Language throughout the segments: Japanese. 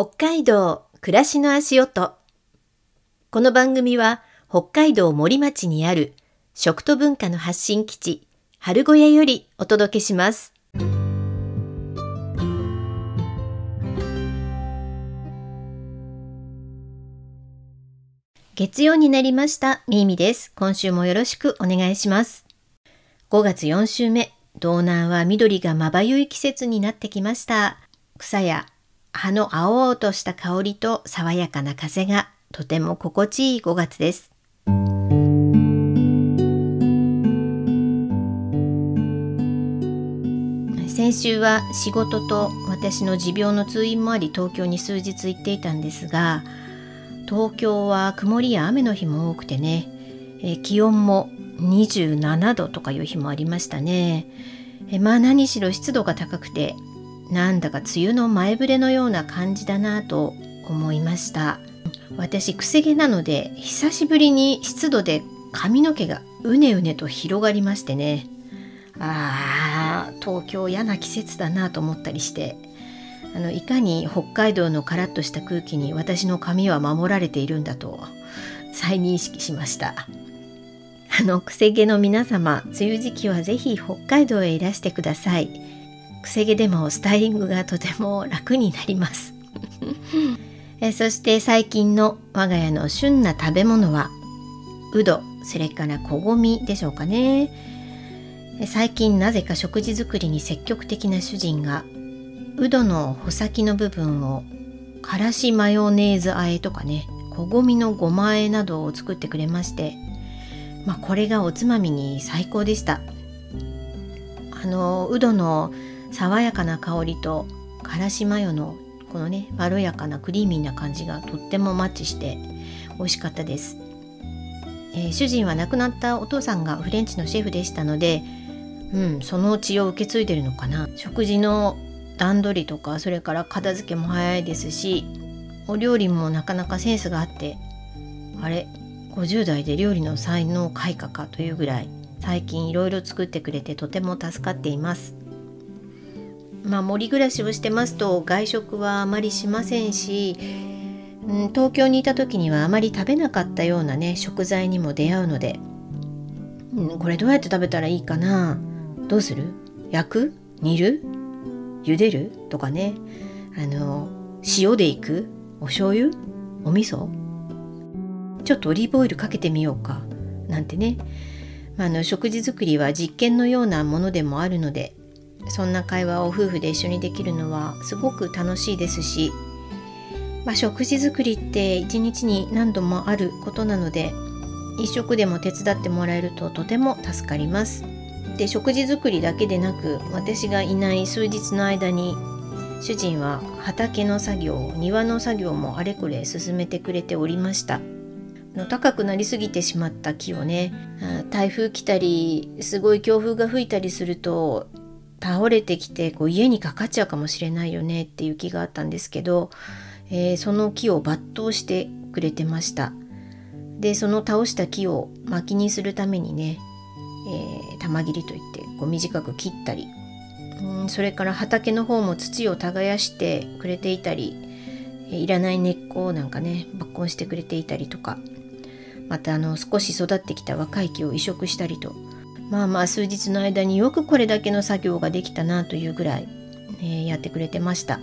北海道暮らしの足音。この番組は北海道森町にある食と文化の発信基地春小屋よりお届けします。月曜になりました。みーみです。今週もよろしくお願いします。5月4週目。道南は緑がまばゆい季節になってきました。草や葉の青々とした香りと爽やかな風がとても心地いい5月です。先週は仕事と私の持病の通院もあり東京に数日行っていたんですが東京は曇りや雨の日も多くてね、え気温も27度とかいう日もありましたね。えまあ何しろ湿度が高くてなんだか梅雨の前触れのような感じだなと思いました。私くせ毛なので久しぶりに湿度で髪の毛がうねうねと広がりましてね。あー東京嫌な季節だなと思ったりして。あのいかに北海道のカラッとした空気に私の髪は守られているんだと再認識しました。あのくせ毛の皆様梅雨時期は是非北海道へいらしてください。くせ毛でもスタイリングがとても楽になります。えそして最近の我が家の旬な食べ物はうどそれからこごみでしょうかね。最近なぜか食事作りに積極的な主人がうどの穂先の部分をからしマヨネーズ和えとかねこごみのごま和えなどを作ってくれましてまあこれがおつまみに最高でした。あのうどの爽やかな香りとからしマヨのこのねまろやかなクリーミーな感じがとってもマッチして美味しかったです、えー、主人は亡くなったお父さんがフレンチのシェフでしたのでうんその血を受け継いでるのかな。食事の段取りとかそれから片付けも早いですしお料理もなかなかセンスがあってあれ50代で料理の才能開花かというぐらい最近いろいろ作ってくれてとても助かっています。まあ、森暮らしをしてますと外食はあまりしませんし、うん、東京にいた時にはあまり食べなかったようなね食材にも出会うので、うん、これどうやって食べたらいいかな。どうする？焼く？煮る？茹でる？とかね。あの塩でいく？お醤油？お味噌？ちょっとオリーブオイルかけてみようか。なんてね、まあ、あの食事作りは実験のようなものでもあるのでそんな会話を夫婦で一緒にできるのはすごく楽しいですし、まあ、食事作りって一日に何度もあることなので一食でも手伝ってもらえるととても助かります。で食事作りだけでなく私がいない数日の間に主人は畑の作業庭の作業もあれこれ進めてくれておりましたの高くなりすぎてしまった木をね台風来たりすごい強風が吹いたりすると倒れてきてこう家にかかっちゃうかもしれないよねっていう気があったんですけど、えー、その木を抜刀してくれてました。でその倒した木を薪にするためにね、えー、玉切りといってこう短く切ったりうんそれから畑の方も土を耕してくれていたりいらない根っこなんかね抜根してくれていたりとかまたあの少し育ってきた若い木を移植したりとまあまあ数日の間によくこれだけの作業ができたなというぐらい、えー、やってくれてました、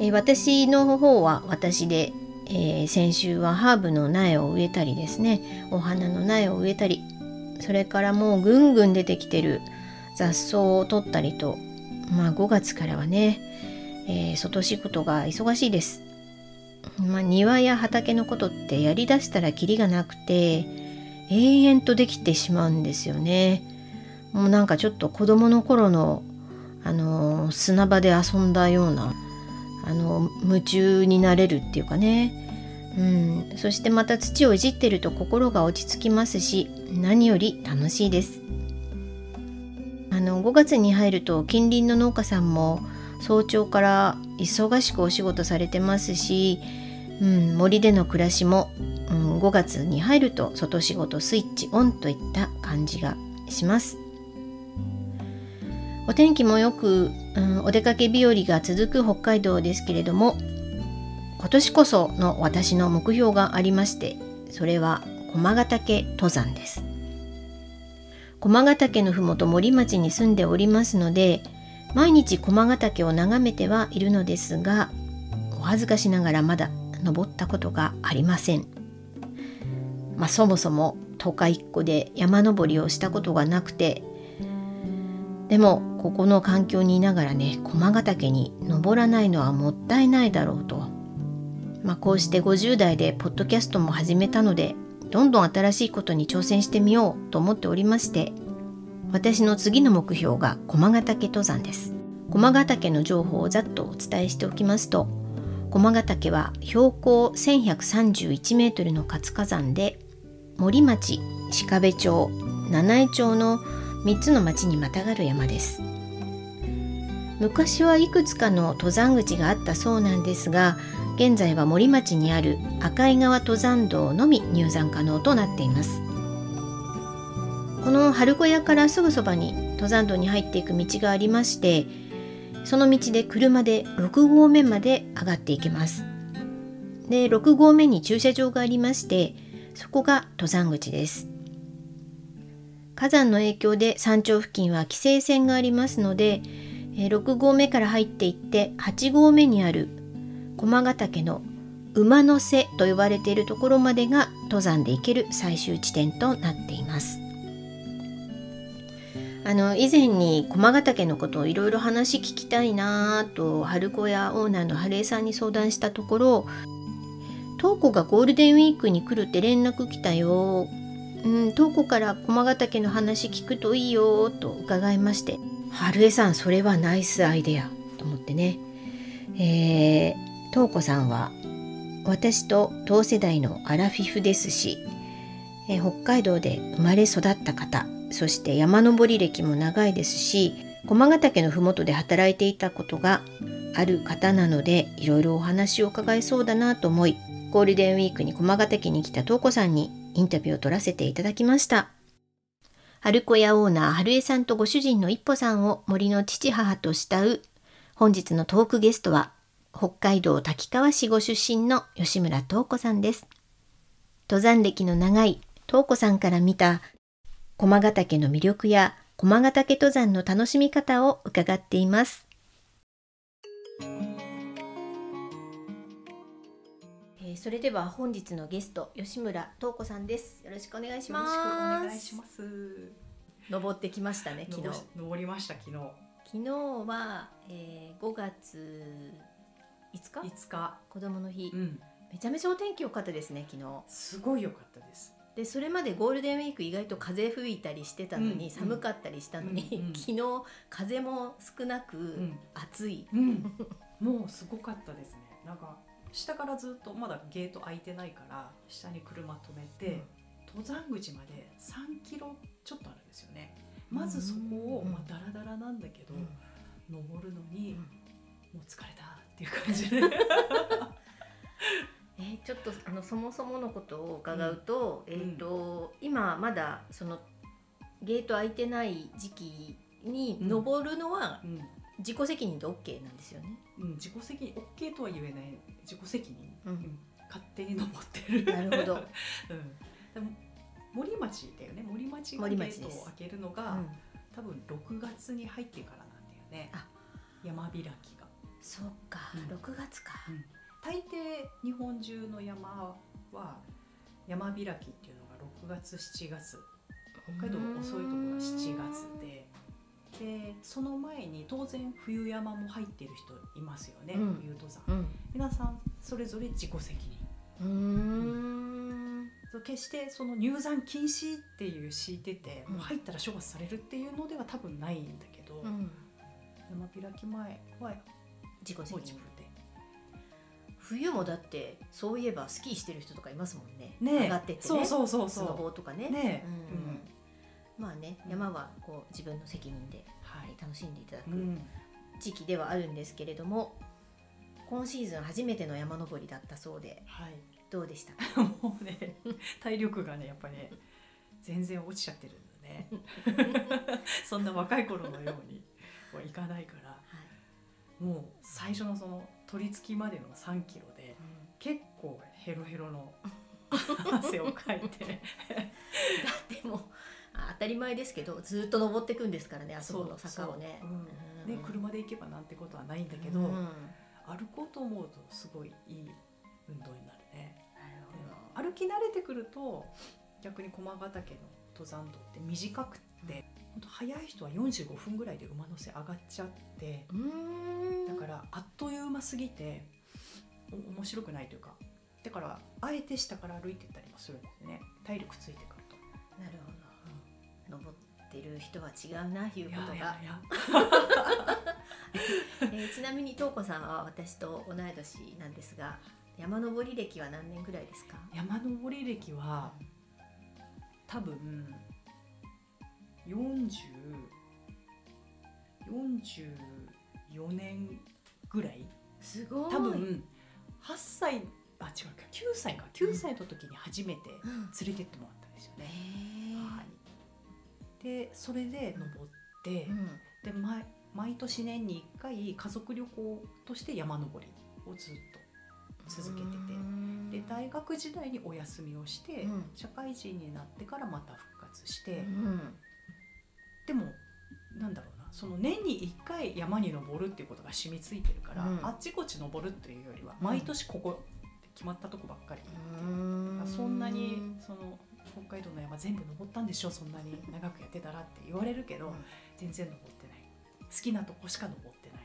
えー、私の方は私で、えー、先週はハーブの苗を植えたりですねお花の苗を植えたりそれからもうぐんぐん出てきてる雑草を取ったりとまあ5月からはね、え外仕事が忙しいです、まあ、庭や畑のことってやりだしたらキリがなくて永遠とできてしまうんですよね。もうなんかちょっと子供の頃のあの砂場で遊んだようなあの夢中になれるっていうかね、うん、そしてまた土をいじってると心が落ち着きますし何より楽しいです。あの5月に入ると近隣の農家さんも早朝から忙しくお仕事されてますし、うん、森での暮らしもうん、5月に入ると外仕事スイッチオンといった感じがします。お天気もよく、うん、お出かけ日和が続く北海道ですけれども今年こその私の目標がありましてそれは駒ヶ岳登山です。駒ヶ岳のふもと森町に住んでおりますので毎日駒ヶ岳を眺めてはいるのですがお恥ずかしながらまだ登ったことがありません。まあ、そもそも都会っ子で山登りをしたことがなくてでもここの環境にいながらね駒ヶ岳に登らないのはもったいないだろうと、まあ、こうして50代でポッドキャストも始めたのでどんどん新しいことに挑戦してみようと思っておりまして私の次の目標が駒ヶ岳登山です。駒ヶ岳の情報をざっとお伝えしておきますと駒ヶ岳は標高1131メートルの活火山で森町鹿部町七重町の3つの町にまたがる山です。昔はいくつかの登山口があったそうなんですが現在は森町にある赤井川登山道のみ入山可能となっています。この春小屋からすぐそばに登山道に入っていく道がありましてその道で車で6合目まで上がっていきます。で6合目に駐車場がありましてそこが登山口です。火山の影響で山頂付近は規制線がありますので6合目から入っていって8合目にある駒ヶ岳の馬の背と呼ばれているところまでが登山で行ける最終地点となっています。あの以前に駒ヶ岳のことをいろいろ話聞きたいなと春子屋オーナーの春江さんに相談したところ東子がゴールデンウィークに来るって連絡来たよ。うん、東子から駒ヶ岳の話聞くといいよと伺いまして、春江さんそれはナイスアイデアと思ってね。えー、東子さんは私と同世代のアラフィフですし、えー、北海道で生まれ育った方、そして山登り歴も長いですし、駒ヶ岳の麓で働いていたことがある方なのでいろいろお話を伺いそうだなと思いゴールデンウィークに駒ヶ岳に来た東子さんにインタビューを取らせていただきました。春子屋オーナー春江さんとご主人の一歩さんを森の父母と慕う本日のトークゲストは北海道滝川市ご出身の吉村東子さんです。登山歴の長い東子さんから見た駒ヶ岳の魅力や駒ヶ岳登山の楽しみ方を伺っています。それでは本日のゲスト吉村東子さんです。よろしくお願いします。よろしくお願いします登ってきましたね昨日。登りました昨日。昨日は、えー、5月5日？5日。子供の日、うん、めちゃめちゃお天気良かったですね昨日。すごい良かったですでそれまでゴールデンウィーク意外と風吹いたりしてたのに、うん、寒かったりしたのに、うん。うん、昨日風も少なく、暑い、もうすごかったですね。なんか下からずっとまだゲート開いてないから下に車止めて、うん、登山口まで3キロちょっとあるんですよね。まずそこを、まあ、ダラダラなんだけど、登るのに、もう疲れたっていう感じで そもそものことを伺うと,、えーと今まだそのゲート開いてない時期に登るのは自己責任で OK なんですよね。うん、自己責任 OK とは言えない。自己責任、うん、勝手に登ってる。なるほど、うん、森町だよね。森町がゲートを開けるのが、うん、多分6月に入ってからなんだよね。山開きが。そっか、うん、6月か、うん、大抵日本中の山は山開きっていうのが6月7月。北海道遅いところは7月で。でその前に当然冬山も入ってる人いますよね、うん、冬登山、うん、皆さんそれぞれ自己責任。うん、決してその入山禁止っていう敷いてて、もう入ったら処罰されるっていうのでは多分ないんだけど、山開き前は自己責任。で冬もだってそういえばスキーしてる人とかいますもんね。ね上がってってね。そうそうそうそう。スノボーとかね。ね、うんまあね、山はこう自分の責任で、はい、楽しんでいただく時期ではあるんですけれども、今シーズン初めての山登りだったそうで、はい、どうでした？か もうね体力がねやっぱりね全然落ちちゃってるんだね。そんな若い頃のように。は行かないから。はいもう最初のその取り付きまでの3キロで結構ヘロヘロの汗をかいて。だってもうあ当たり前ですけどずっと登っていくんですからねあそこの坂をね。そうう。ん。うん。で車で行けばなんてことはないんだけど、うん。歩こうと思うとすごいいい運動になるね。歩き慣れてくると逆に駒ヶ岳の登山道って短くって本当早い人は45分ぐらいで馬の背上がっちゃってだからあっという間すぎてお面白くないというかだからあえて下から歩いてったりもするんですね。体力ついてくると。なるほど。登ってる人は違うないうことが。ちなみに東子さんは私と同い年なんですが山登り歴は何年ぐらいですか？山登り歴は多分40 44年ぐらい？すごい。多分8歳あ違うか。9歳か。9歳の時に初めてうん。連れてってもらったんですよへね。ー。はい、でそれで登って、うん。で毎毎年年に1回家族旅行として山登りをずっと続けてて。うん。で大学時代にお休みをして、うん。社会人になってからまた復活して、うんでもなんだろうなその年に1回山に登るっていうことが染みついてるから、うん。あっちこっち登るっていうよりはうん。毎年ここって決まったとこばっかり、うん。そんなにその北海道の山全部登ったんでしょそんなに長くやってたらって言われるけど、うん。全然登ってない。好きなとこしか登ってない。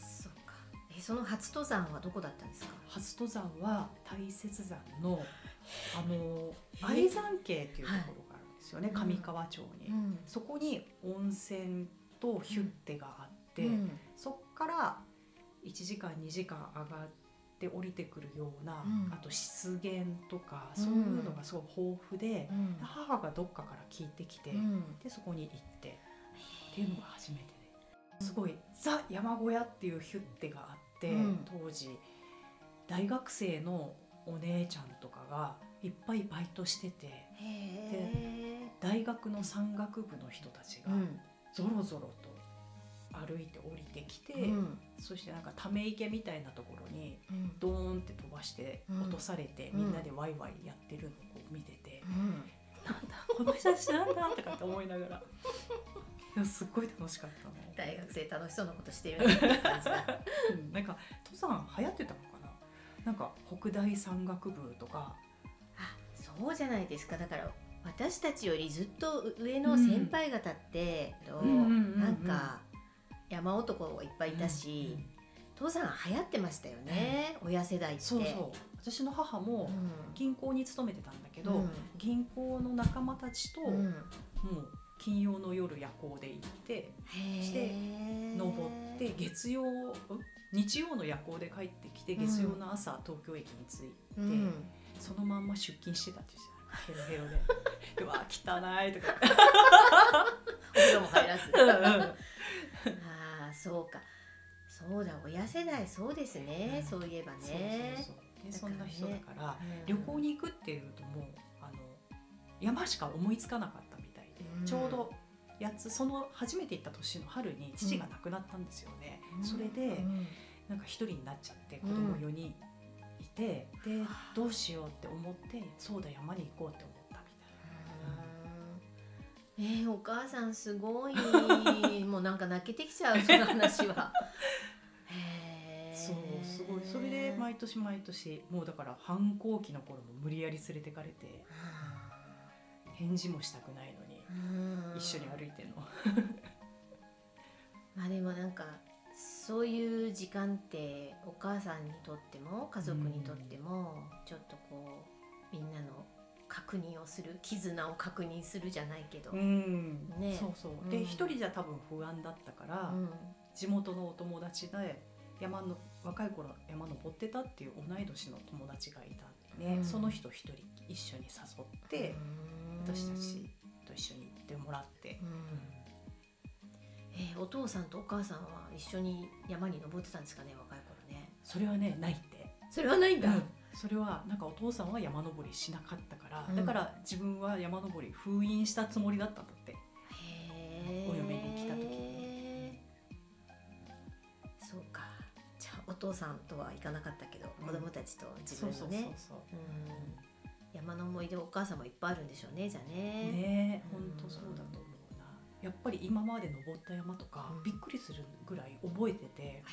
そうか。えその初登山はどこだったんですか？初登山は大雪山のあの山系っていうところですよね、はい上川町に、ん。そこに温泉とヒュッテがあって、うん。そっから1時間2時間上がって降りてくるような、うん。あと湿原とかうんそういうのがすごい豊富で、うん。母がどっかから聞いてきて、うん。でそこに行ってっていうのが初めてで。すごいザ山小屋っていうヒュッテがあって、うん。当時大学生のお姉ちゃんとかがいっぱいバイトしててへえ大学の山岳部の人たちがうん。ぞろぞろと歩いて降りてきて、うん。そしてなんかため池みたいなところにうん。ドーンって飛ばしてうん。落とされて、うん。みんなでワイワイやってるのを見てて、うん。なんだこの人たちなんだとかって思いながら。でもすっごい楽しかったの。大学生楽しそうなことしてるな んか登山流行ってたのかな？なんか北大山岳部とか。あそうじゃないですか。だから私たちよりずっと上の先輩方って、とうんなんか山男いっぱいいたし、登山流行ってましたよね、親世代って。そうそう。私の母もうん。銀行に勤めてたんだけど、うん。銀行の仲間たちと、うん。もう金曜の夜夜行で行ってして登って月曜ん日曜の夜行で帰ってきてうん。月曜の朝東京駅に着いて、うん。そのまんま出勤してたって言ってたヘロヘロで。うわ汚いとか。お風呂も入らず。ああそうか。そうだ親世代そうですね、うん。そういえばね。そんな人だからうん。旅行に行くっていうともうあの山しか思いつかなかったみたいで、うん。ちょうどやつその初めて行った年の春に父が亡くなったんですよね、うん。それでうん。なんか一人になっちゃって子供4人。いて、でどうしようって思ってそうだ山に行こうって思ったみたいな。えー、お母さんすごい。もうなんか泣けてきちゃうその話は。そうすごい。それで毎年毎年もうだから反抗期の頃も無理やり連れてかれて返事もしたくないのにうん。一緒に歩いてんの。まあでもなんかそういう時間ってお母さんにとっても家族にとってもちょっとこうみんなの確認をする絆を確認するじゃないけど、うん。ね。そうそう。うん。で一、人じゃ多分不安だったから、うん。地元のお友達で山の若い頃山登ってたっていう同い年の友達がいたんでね、うん。その人一人一緒に誘って、うん。私たちと一緒に行ってもらって。う、んえーお父さんとお母さんは一緒に山に登ってたんですかね若い頃ね。それはねないって。それはないんだ、うん。それはなんかお父さんは山登りしなかったから、うん。だから自分は山登り封印したつもりだったんだって。お嫁に来た時に。父さんとは行かなかったけど、うん。子供たちと自そうそうそう分のねそう。うん。山の思い出お母さんもいっぱいあるんでしょうねじゃあね。ね本当そうだとやっぱり今まで登った山とか、うん。びっくりするぐらい覚えててへ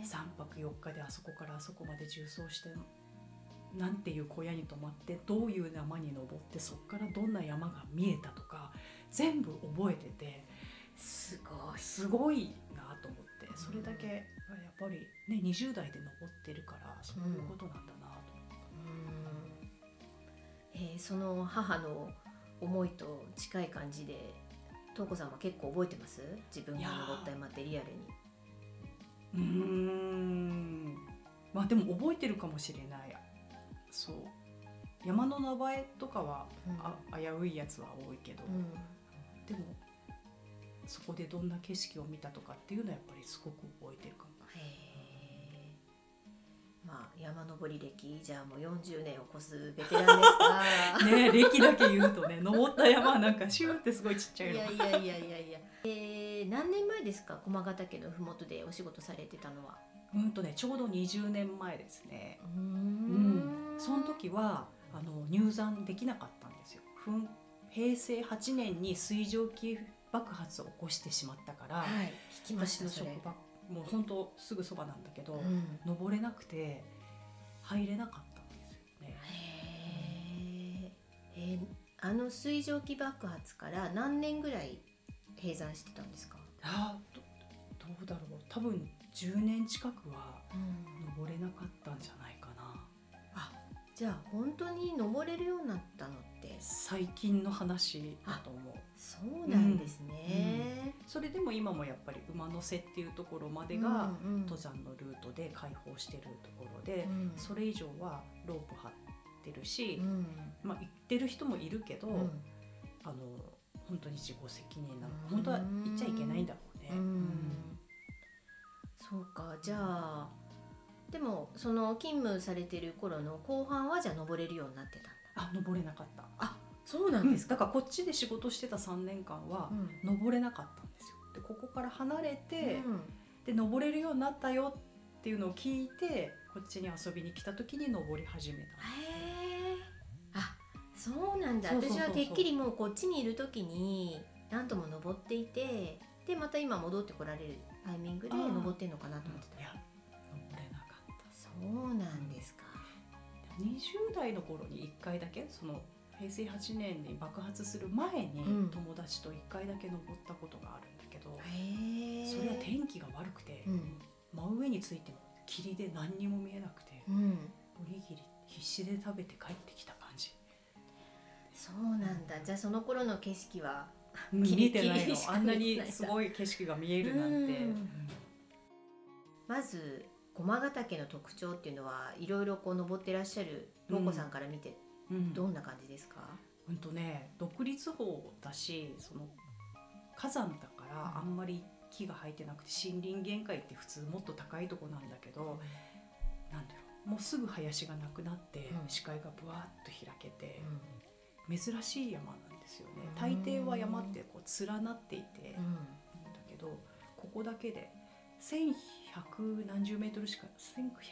え。3泊4日であそこからあそこまで縦走してなんていう小屋に泊まってどういう山に登ってそこからどんな山が見えたとか全部覚えててすごいすごいなと思ってそれだけやっぱりね20代で登ってるからそういうことなんだなと思って。うん。えーその母の思いと近い感じで東子さんは結構覚えてます？自分が登った山ってリアルに。うーん。まあでも覚えてるかもしれない。そう。山の名前とかは、あ危ういやつは多いけど、うん。でもそこでどんな景色を見たとかっていうのはやっぱりすごく覚えてるかも。まあ山登り歴じゃあもう40年を超すベテランですが ね歴だけ言うとね登った山はなんかシューってすごいちっちゃいの。いやいやいやいやいや。えー、何年前ですか？駒ヶ岳の麓でお仕事されてたのは。うんとねちょうど20年前ですね。ううん。ん、その時はあの入山できなかったんですよ。ふん平成8年に水蒸気爆発を起こしてしまったから、はい聞きまし私のたそれ。職場もう本当すぐそばなんだけど、うん。登れなくて入れなかったんですよね。へええーあの水蒸気爆発から何年ぐらい閉山してたんですか、あーどどうだろう。多分10年近くはうん、登れなかったんじゃないじゃあ本当に登れるようになったのって。最近の話だと思う。そうなんですね、それでも今もやっぱり馬の背っていうところまでうんがうん。登山のルートで開放してるところで、うん。それ以上はロープ張ってるし、うん。まあ行ってる人もいるけど、うん。あの本当に自己責任なの本当は行っちゃいけないんだろうね。うん。そうか。じゃあでもその勤務されてる頃の後半はじゃあ登れるようになってたんだ。あ登れなかった。そうなうん。だからこっちで仕事してた3年間はうん。登れなかったんですよ。でここから離れて、うん。で登れるようになったよっていうのを聞いてこっちに遊びに来た時に登り始めた。へえあそうなんだ。私はてっきりもうこっちにいる時に何とも登っていてでまた今戻ってこられるタイミングで登ってんのかなと思ってた。いや。そうなんですか。20代の頃に1回だけその平成8年に爆発する前にうん。友達と1回だけ登ったことがあるんだけど、へえそれは天気が悪くて、うん。真上についても霧で何にも見えなくて、うん。おにぎり必死で食べて帰ってきた感じ。そうなんだ。じゃあその頃の景色は見てないの。あんなにすごい景色が見えるなんて、うん。まず駒ヶ岳の特徴っていうのはいろいろこう登ってらっしゃる東子さんから見てうん。どんな感じですか、うんとね独立法だしその火山だからあんまり木が生えてなくて森林限界って普通もっと高いとこなんだけど、なんだろうもうすぐ林がなくなってうん。視界がぶわっと開けてう、珍しい山なんですよね。うん。大抵は山ってこう連なっていて、ん。うんだけどここだけで1100何十メートルしか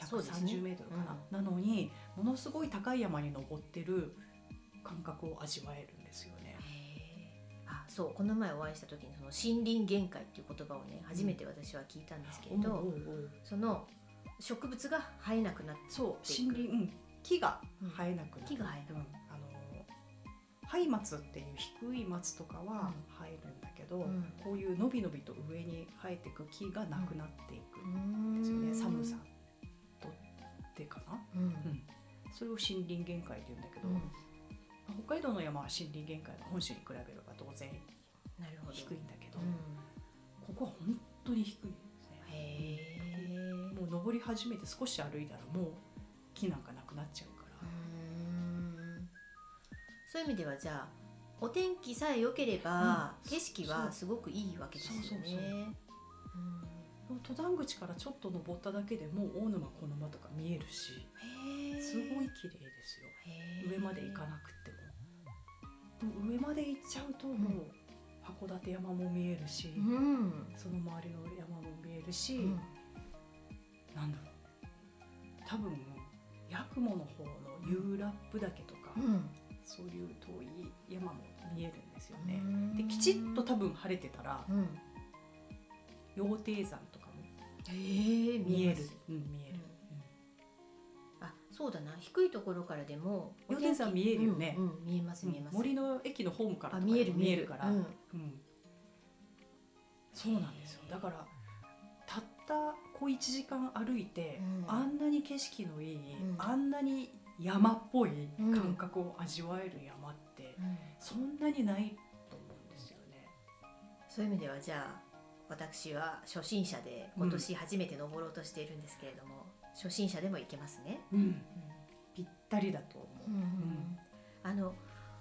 そうですね1130メートルかな、なのにものすごい高い山に登ってる感覚を味わえるんですよね。あそうこの前お会いした時にその森林限界っていう言葉をね初めて私は聞いたんですけれど、おうおうおうその植物が生えなくなってそう森林、うん、木が生えなくなる、木が生えなくうん。あのハ松っていう低い松とかは生えるんど、うん。こういうのびのびと上に生えていく木がなくなっていく。んん。ですよね、寒さとってかな、うん。うん、それを森林限界って言うんだけど、うん。北海道の山は森林限界が本州に比べれば当然なるほど。低いんだけど、うここは本当に低いですね。ん、へえ。もう登り始めて少し歩いたらもう木なんかなくなっちゃうから、そういう意味ではじゃあお天気さえ良ければ、うん。景色はすごくいいわけですよね。登山口からちょっと登っただけでもう大沼小沼とか見えるしすごい綺麗ですよ。上まで行かなくっても。でも上まで行っちゃうともう函館山も見えるし、うん、その周りの山も見えるし、うん。なんだろう。多分八雲の方の有ラップ岳とか、うんそういう遠い山も見えるんですよね。うん。できちっと多分晴れてたらうん。羊蹄山とかも見えるます。うん、見える、あそうだな。低いところからでも羊蹄山見えるよね。うんうん見えますうん。見えます。森の駅のホームから見える見える。から、うん。うん。そうなんですよ。だからたったこう1時間歩いて、うん。あんなに景色のいい、ん。あんなに山っぽいうん感覚を味わえる山って、うんそんなにないと思うんですよね。そういう意味ではじゃあ私は初心者で今年初めて登ろうとしているんですけれども、初心者でも行けますね。ぴったりだと思う。うんあの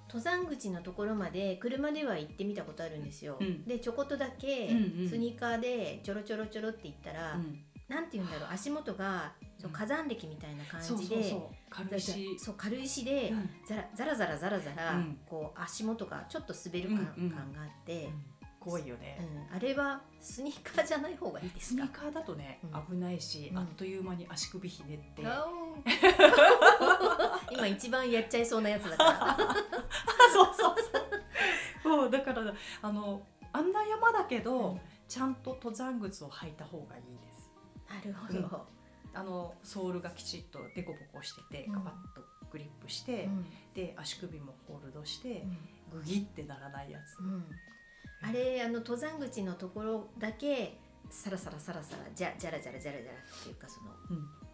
登山口のところまで車では行ってみたことあるんですよ。うんでちょこっとだけうんうんスニーカーでちょろちょろちょろって行ったら、うんなんて言うんだろう足元がそう火山歴みたいな感じで、軽石。そう軽石でうん。ザラザラザラザラザラ、うん。こう足元がちょっと滑る感,、感があって、怖いよね、うん。あれはスニーカーじゃない方がいいですか？スニーカーだとね、うん。危ないし、うん。あっという間に足首ひねって、今一番やっちゃいそうなやつだから。そうそうそう。もうだからあのあんな山だけど、うん。ちゃんと登山靴を履いた方がいいです。なるほど、あのソールがきちっとデコボコしててうん。カパッとグリップして、うん。で足首もホールドしてう、ん。グギってならないやつ、うん。あれあの登山口のところだけサラサラサラサラじゃじゃらじゃらじゃらじゃらっていうかその、うん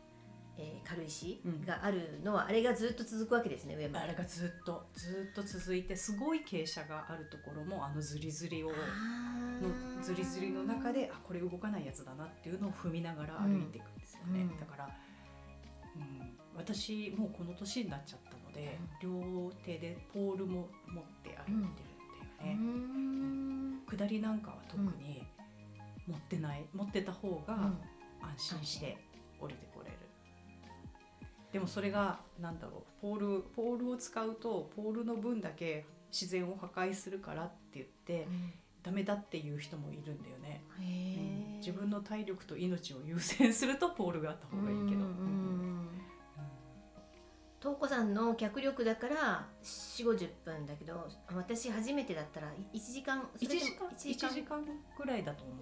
えー軽石うん。があるのは、あれがずっと続くわけですね上まで。あれがずっとずっと続いてすごい傾斜があるところもあのズリズリをのズリズリの中であこれ動かないやつだなっていうのを踏みながら歩いていくんですよね、うん。だから、うん、私もうこの年になっちゃったので、両手でポールも持って歩いてるんだようね、ん。下りなんかは特に持ってない持ってた方が安心して降りてでもそれがなんだろうポールポールを使うとポールの分だけ自然を破壊するからって言って、うん。ダメだっていう人もいるんだよね、へー。自分の体力と命を優先するとポールがあった方がいいけど、うんうんうんうん。東子さんの脚力だから4 5 0分だけど私初めてだったら1時間1それでも時間一1時間ぐらいだと思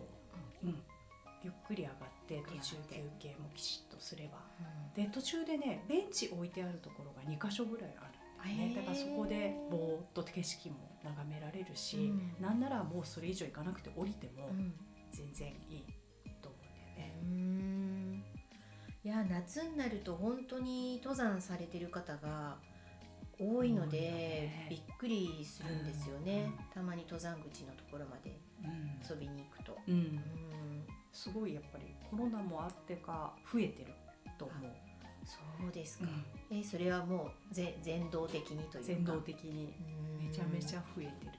う、うんゆっくり上がって途中休憩もきちっとすれば。うん。で途中でねベンチ置いてあるところが2箇所ぐらいあるんだよね。だからそこでぼーっと景色も眺められるし、うん。なんならもうそれ以上行かなくて降りてもうん。全然いいと思うんだよね。うん。いや夏になると本当に登山されてる方が多いのでびっくりするんですよね、うん。たまに登山口のところまで遊びに行くと。うん。うんすごいやっぱりコロナもあってか増えてると思う、そうですか、えそれはもうぜ全道的にというか。全道的に。めちゃめちゃ増えてる。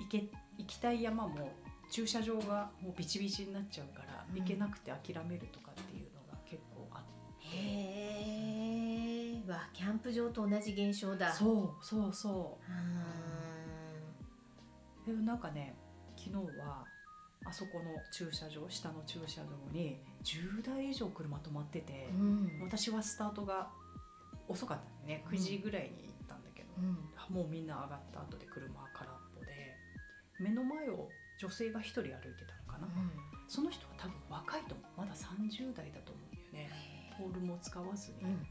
行け行きたい山も駐車場がもうビチビチになっちゃうから、うん。行けなくて諦めるとかっていうのが結構あって。へえわキャンプ場と同じ現象だ。うそうそう。そー。うでもなんかね昨日はあそこの駐車場下の駐車場に10台以上車止まってて、んうん。私はスタートが遅かったんでね。9時ぐらいに行ったんだけど、うん。もうみんな上がった後で車は空っぽで目の前を女性が一人歩いてたのかな、その人は多分若いと思う。まだ30代だと思うんだよね。ポールも使わずに、うん。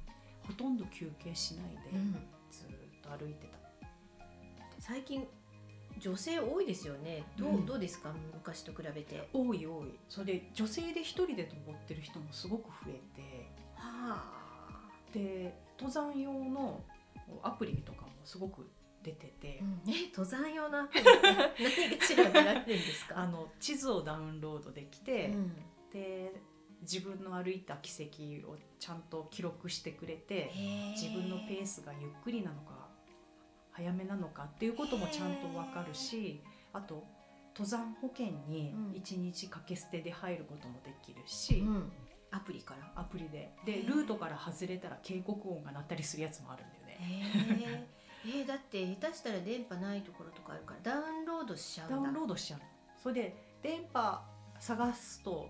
ほとんど休憩しないでうん。ずーっと歩いてた、最近女性多いですよね。どう,、うん。どうですか？昔と比べて。多い多い。それで女性で一人で登ってる人もすごく増えて。はあ、で登山用のアプリとかもすごく出てて、え登山用のアプリって何が調べられるんですか？あの地図をダウンロードできて、うん。で自分の歩いた軌跡をちゃんと記録してくれて自分のペースがゆっくりなのか早めなのかっていうこともちゃんと分かるしあと登山保険にうん。1日掛け捨てで入ることもできるし、うん、アプリからアプリで。でルートから外れたら警告音が鳴ったりするやつもあるんだよね。へええーだって下手したら電波ないところとかあるからダウンロードしちゃうダウンロードしちゃうの。それで電波探すと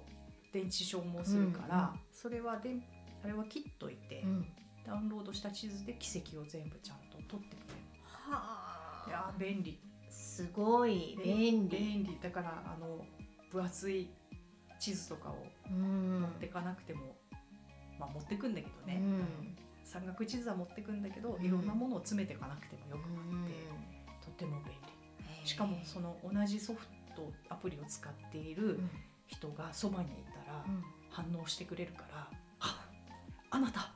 電池消耗するから、うんうんそれはであれは切っといて、うん。ダウンロードした地図で軌跡を全部ちゃんと取っていや便利。すごい便利。便利。だからあの分厚い地図とかをうん。持ってかなくても、まあ持ってくんだけどね、うん。山岳地図は持ってくんだけど、うん。いろんなものを詰めていかなくてもよくなって、とても便利。しかもその同じソフトアプリを使っているうん。人がそばにいたらうん。反応してくれるから「ああなた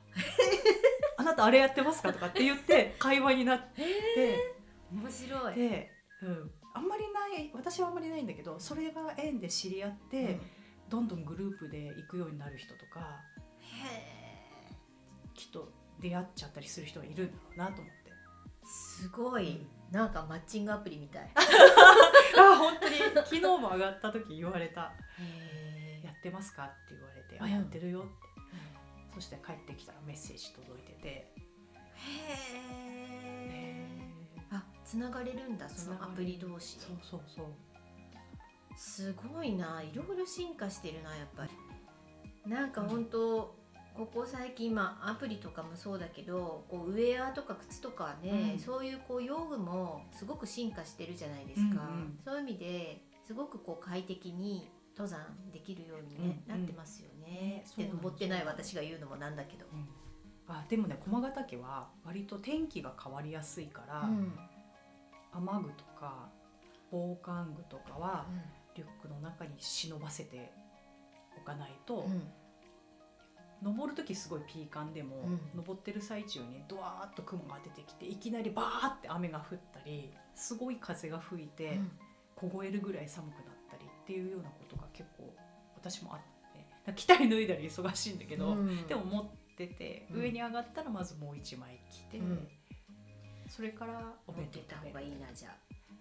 あなたあれやってますか?」とかって言って 会話になって面白い。で、うん、あんまりない私はあんまりないんだけどそれが縁で知り合って、うん。どんどんグループで行くようになる人とかへきっと出会っちゃったりする人がいるんだろうなと思って。ーすごい。なんかマッチングアプリみたい。あ本当に。昨日も上がった時言われた。へ「やってますか?」って言われて「うん。あやってるよ」ってそして帰ってきたらメッセージ届いてて。えあつながれるんだそのアプリ同士で。そうそうそう。すごいな。いろいろ進化してるなやっぱり。なんか本当、ここ最近まあアプリとかもそうだけどこうウェアとか靴とかね、うん。そういうこう用具もすごく進化してるじゃないですか、うんうんそういう意味ですごくこう快適に登山できるように、ねうんうん。なってますよね。で登ってない私が言うのもなんだけど。うん。あでもね駒ヶ岳は割と天気が変わりやすいから、うん。雨具とか防寒具とかはリュックの中に忍ばせておかないと、うん。登る時すごいピーカンでも、うん。登ってる最中にドワーッと雲が出てきていきなりバーって雨が降ったりすごい風が吹いて、うん。凍えるぐらい寒くなったりっていうようなことが結構私もあって、着たり脱いだり忙しいんだけど、うん。でも持ってて、うん。上に上がったらまずもう一枚着て、うん。それからお持弁ってた方がいいなじゃあ。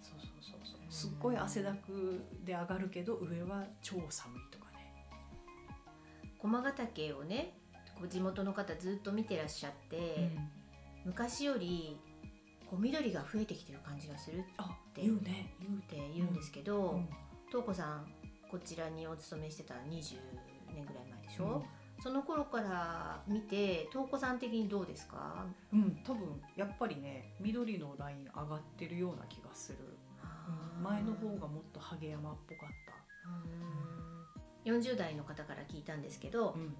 そうそうそうそう。すっごい汗だくで上がるけど上は超寒いとかね。駒ヶ岳をねこう地元の方ずっと見てらっしゃって、昔よりこう緑が増えてきてる感じがするっあて言うね。言うて言うんですけど、うん。東子さんこちらにお勤めしてた20年ぐらい前でしょ、その頃から見て東子さん的にどうですか？うん、多分やっぱりね緑のライン上がってるような気がする、うん前の方がもっとハゲ山っぽかった。うん。40代の方から聞いたんですけど、うん。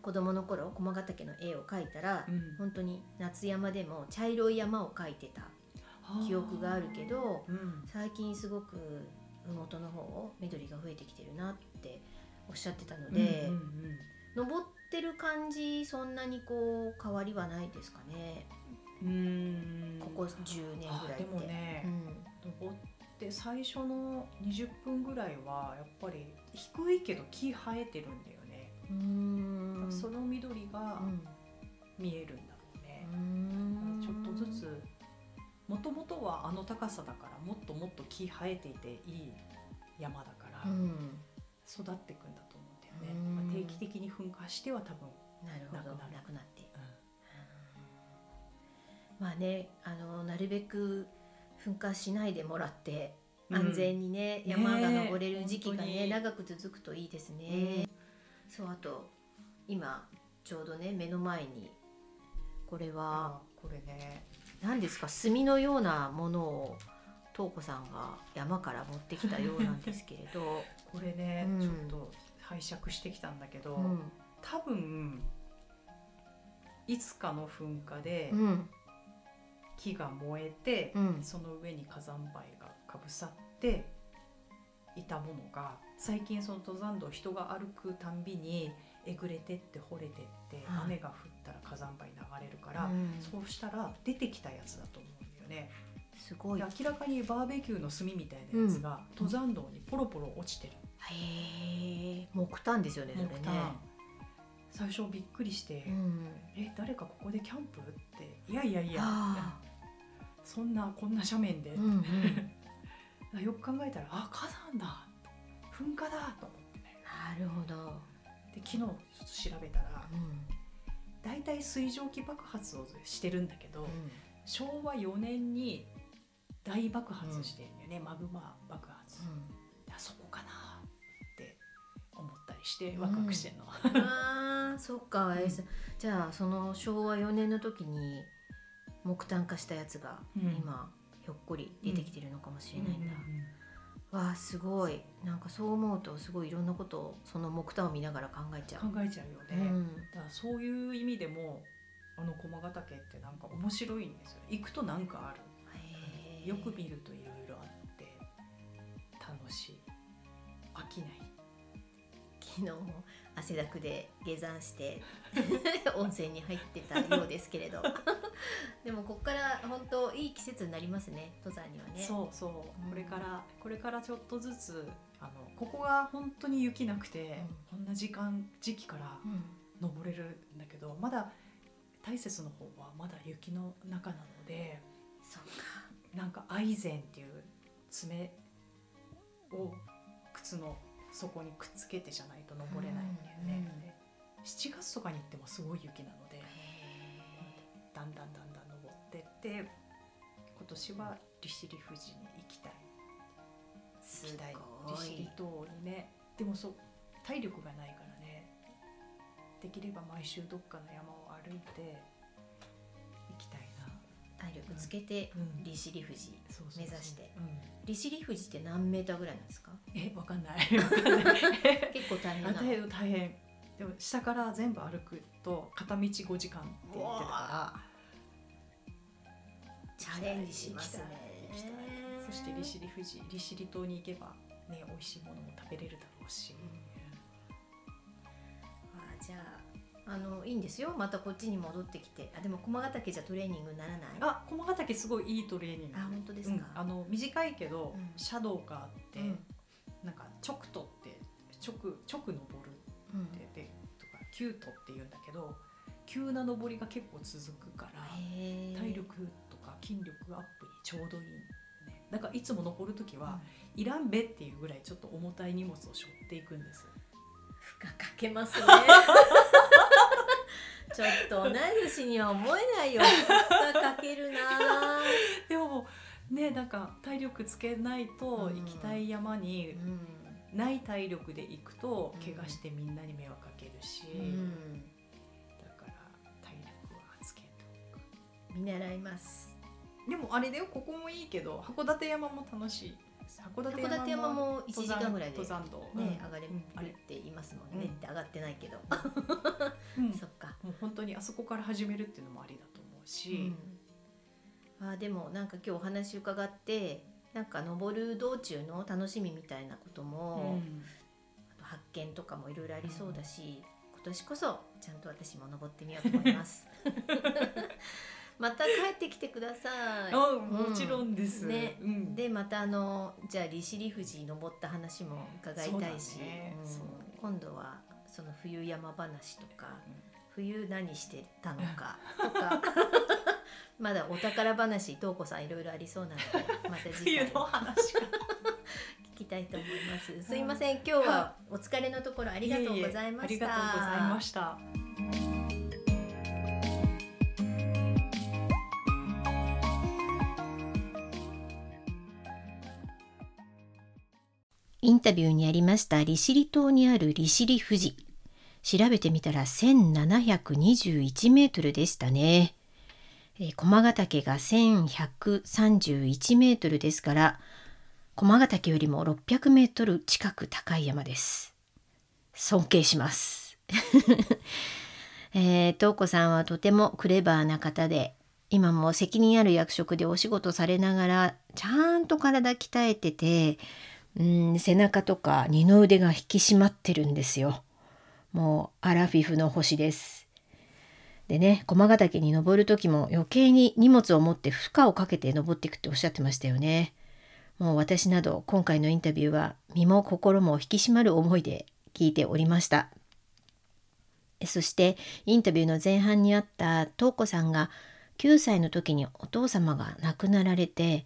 子供の頃駒ヶ岳の絵を描いたら、うん。本当に夏山でも茶色い山を描いてた記憶があるけどうん。最近すごく麓の方緑が増えてきてるなっておっしゃってたので、登ってる感じそんなにこう変わりはないですかね。うんうん。ここ10年ぐらいでもねうん。登って最初の20分ぐらいはやっぱり低いけど木生えてるんだよね、うーん。その緑がうん。見えるんだろうね。う、ん。ちょっとずつもともとはあの高さだからもっともっと木生えていていい山だから、うん育っていくんだと思うんだよね、うん。まあ、定期的に噴火しては多分、なるほど。なくなってうまあねあのなるべく噴火しないでもらってん。安全にね、ね山が登れる時期がね本当に。長く続くといいですね、そうあと今ちょうどね目の前にこれはあこれね。何ですか？炭のようなものを東子さんが山から持ってきたようなんですけれど、これね、うん。ちょっと拝借してきたんだけど、うん。多分いつかの噴火でうん。木が燃えて、うん。その上に火山灰がかぶさっていたものが最近その登山道人が歩くたんびにえぐれてって掘れてって、はい。雨が降ったら火山灰流れるから、うん。そうしたら出てきたやつだと思うんだよね。すごい。で明らかにバーベキューの炭みたいなやつが登山道にポロポロ落ちてる、へえ木炭ですよね木炭。最初びっくりして、うん。え誰かここでキャンプ？って。いやいやいや。あそんなこんな斜面で、うんうん。よく考えたらあ火山だ。噴火だと思ってね。なるほど、で昨日ちょっと調べたらうん。大体水蒸気爆発をしてるんだけど、うん。昭和4年に大爆発してるよね、マグマ爆発、あそこかなって思ったりして若くしてんの、あー そっか、えーじゃあその昭和4年の時に木炭化したやつがうん。今ひょっこり出てきてるのかもしれないんだ、うんわあすごい。なんかそう思うとすごいいろんなことをその木炭を見ながら考えちゃう。考えちゃうよね、うん。だからそういう意味でもあの駒ヶ岳ってなんか面白いんですよ行くとなんかあるよく見るといろいろあって楽しい。飽きない。昨日も汗だくで下山して 温泉に入ってたようですけれど。でもここから本当いい季節になりますね登山にはね。そうそう、うん。これからこれからちょっとずつあのここが本当に雪なくて、こんな時間時期からうん。登れるんだけどまだ大雪の方はまだ雪の中なのでそうかなんかアイゼンっていう爪を靴の底にくっつけてじゃないと登れないんだよね、うんで7月とかに行ってもすごい雪なのでへだんだんだんだん登ってって今年は利尻富士に行きたい。行きたい。利ご尻い島にね。でもそう体力がないからね。できれば毎週どっかの山を歩いて体力つけてうん。利尻富士目指して。うん。利尻富士って何メーターぐらいなんですか？えわかんない。結構大変大変でも下から全部歩くと片道5時間って言ってたかチャレンジしますね。そして利尻富士利尻島に行けばね美味しいものも食べれるだろうし、あじゃああのいいんですよ。またこっちに戻ってきて。あでも駒ヶ岳じゃトレーニングにならない？あ駒ヶ岳すごいいいトレーニング。あ本当ですか、うん。あの短いけど、うん。シャドウがあって、うん。なんか直とって直直登るうん。ってでとかキュートって言うんだけど急な登りが結構続くから体力とか筋力アップにちょうどいい、ね、だからいつも登る時は、いらんべっていうぐらいちょっと重たい荷物を背負っていくんです。負荷かけますね ちょっと同い年には思えないよ。かけるな。でもねなんか体力つけないとうん。行きたい山にうん、ない体力で行くとうん。怪我してみんなに迷惑かけるし、うん、だから体力はつけておく。見習います。でもあれだよここもいいけど函館山も楽しい函館山も1時間ぐらいで、登山道。ねうん。上がれるって言いますもんね、うん。って上がってないけど、うん。そっか、もう本当にあそこから始めるっていうのもありだと思うし、あでもなんか今日お話伺ってなんか登る道中の楽しみみたいなことも、あと発見とかもいろいろありそうだし、今年こそちゃんと私も登ってみようと思います。また帰ってきてください。あもちろんです、ね。うん、でまたあのじゃあ利尻富士登った話も伺いたいし、ね。うん。今度はその冬山話とかうん。冬何してたのかとか まだお宝話東子さんいろいろありそうなのでまた次回。冬の話が 聞きたいと思います。すいません。今日はお疲れのところありがとうございました。ありがとうございましたインタビューにありました利尻島にある利尻富士。調べてみたら1721メートルでしたね、えー駒ヶ岳が1131メートルですから駒ヶ岳よりも600メートル近く高い山です。尊敬します。えー、東子さんはとてもクレバーな方で今も責任ある役職でお仕事されながらちゃんと体鍛えててうん背中とか二の腕が引き締まってるんですよ。もうアラフィフの星です。でね駒ヶ岳に登る時も余計に荷物を持って負荷をかけて登っていくっておっしゃってましたよね。もう私など今回のインタビューは身も心も引き締まる思いで聞いておりました。そしてインタビューの前半にあった東子さんが9歳の時にお父様が亡くなられて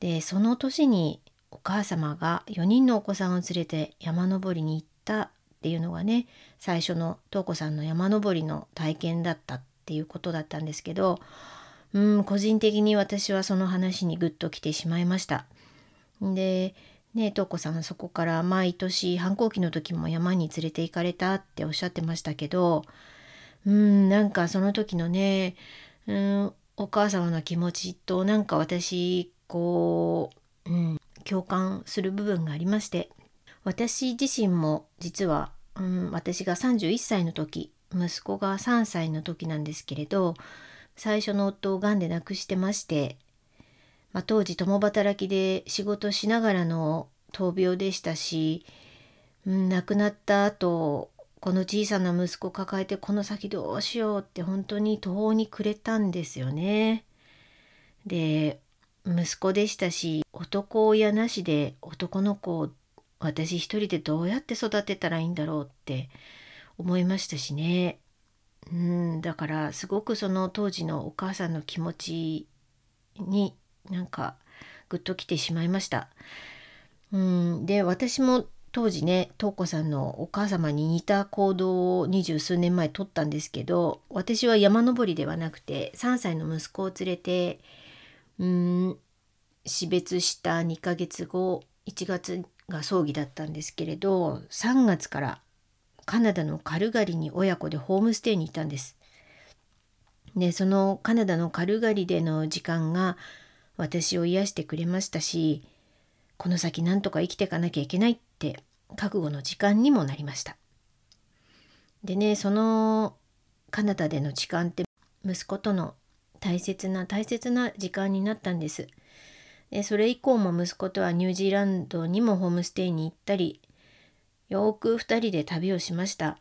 でその年にお母様が4人のお子さんを連れて山登りに行ったっていうのがね最初の東子さんの山登りの体験だったっていうことだったんですけどうん個人的に私はその話にグッときてしまいました。でね東子さんそこから毎年反抗期の時も山に連れて行かれたっておっしゃってましたけどうんなんかその時のねうんお母様の気持ちとなんか私こう、うん、共感する部分がありまして私自身も実は、うん、私が31歳の時息子が3歳の時なんですけれど最初の夫をがんで亡くしてまして、まあ、当時共働きで仕事しながらの闘病でしたし、うん、亡くなった後この小さな息子を抱えてこの先どうしようって本当に途方に暮れたんですよね。で息子でしたし男親なしで男の子を私一人でどうやって育てたらいいんだろうって思いましたしね。うんだからすごくその当時のお母さんの気持ちになんかグッときてしまいました。うんで私も当時ね東子さんのお母様に似た行動を二十数年前取ったんですけど私は山登りではなくて3歳の息子を連れてうん死別した2ヶ月後1月が葬儀だったんですけれど3月からカナダのカルガリに親子でホームステイに行ったんです。でそのカナダのカルガリでの時間が私を癒してくれましたしこの先なんとか生きていかなきゃいけないって覚悟の時間にもなりました。でねそのカナダでの時間って息子との大切な大切な時間になったんです。でそれ以降も息子とはニュージーランドにもホームステイに行ったりよく2人で旅をしました。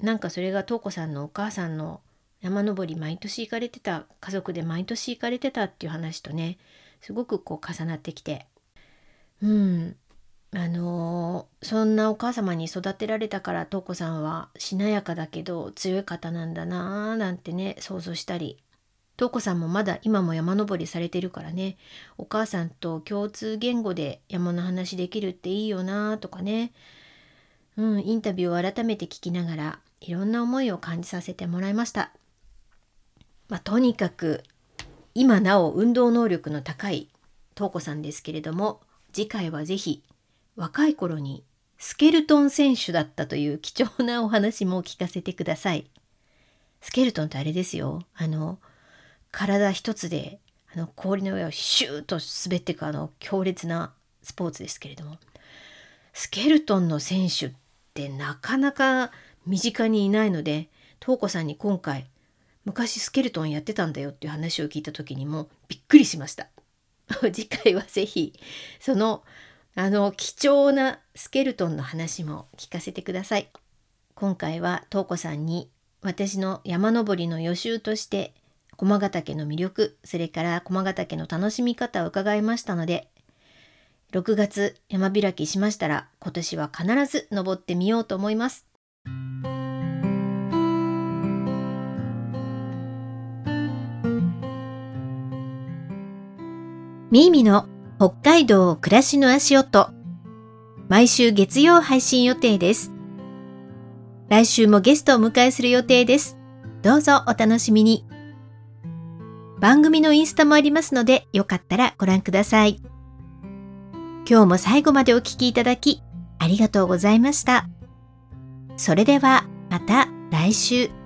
なんかそれが東子さんのお母さんの山登り毎年行かれてた家族で毎年行かれてたっていう話とねすごくこう重なってきてうんあのー、そんなお母様に育てられたから瞳子さんはしなやかだけど強い方なんだなーなんてね想像したり瞳子さんもまだ今も山登りされてるからねお母さんと共通言語で山の話できるっていいよなーとかねうんインタビューを改めて聞きながらいろんな思いを感じさせてもらいました。まあ、とにかく今なお運動能力の高い瞳子さんですけれども次回は是非若い頃にスケルトン選手だったという貴重なお話も聞かせてください。スケルトンってあれですよ。あの、体一つであの氷の上をシューッと滑っていくあの強烈なスポーツですけれども、スケルトンの選手ってなかなか身近にいないので、東子さんに今回、昔スケルトンやってたんだよっていう話を聞いた時にもびっくりしました。次回は是非そのあの貴重なスケルトンの話も聞かせてください。今回は東子さんに私の山登りの予習として駒ヶ岳の魅力それから駒ヶ岳の楽しみ方を伺いましたので6月山開きしましたら今年は必ず登ってみようと思います。ミーミの北海道暮らしの足音。毎週月曜配信予定です。来週もゲストを迎えする予定です。どうぞお楽しみに。番組のインスタもありますので、よかったらご覧ください。今日も最後までお聴きいただき、ありがとうございました。それでは、また来週。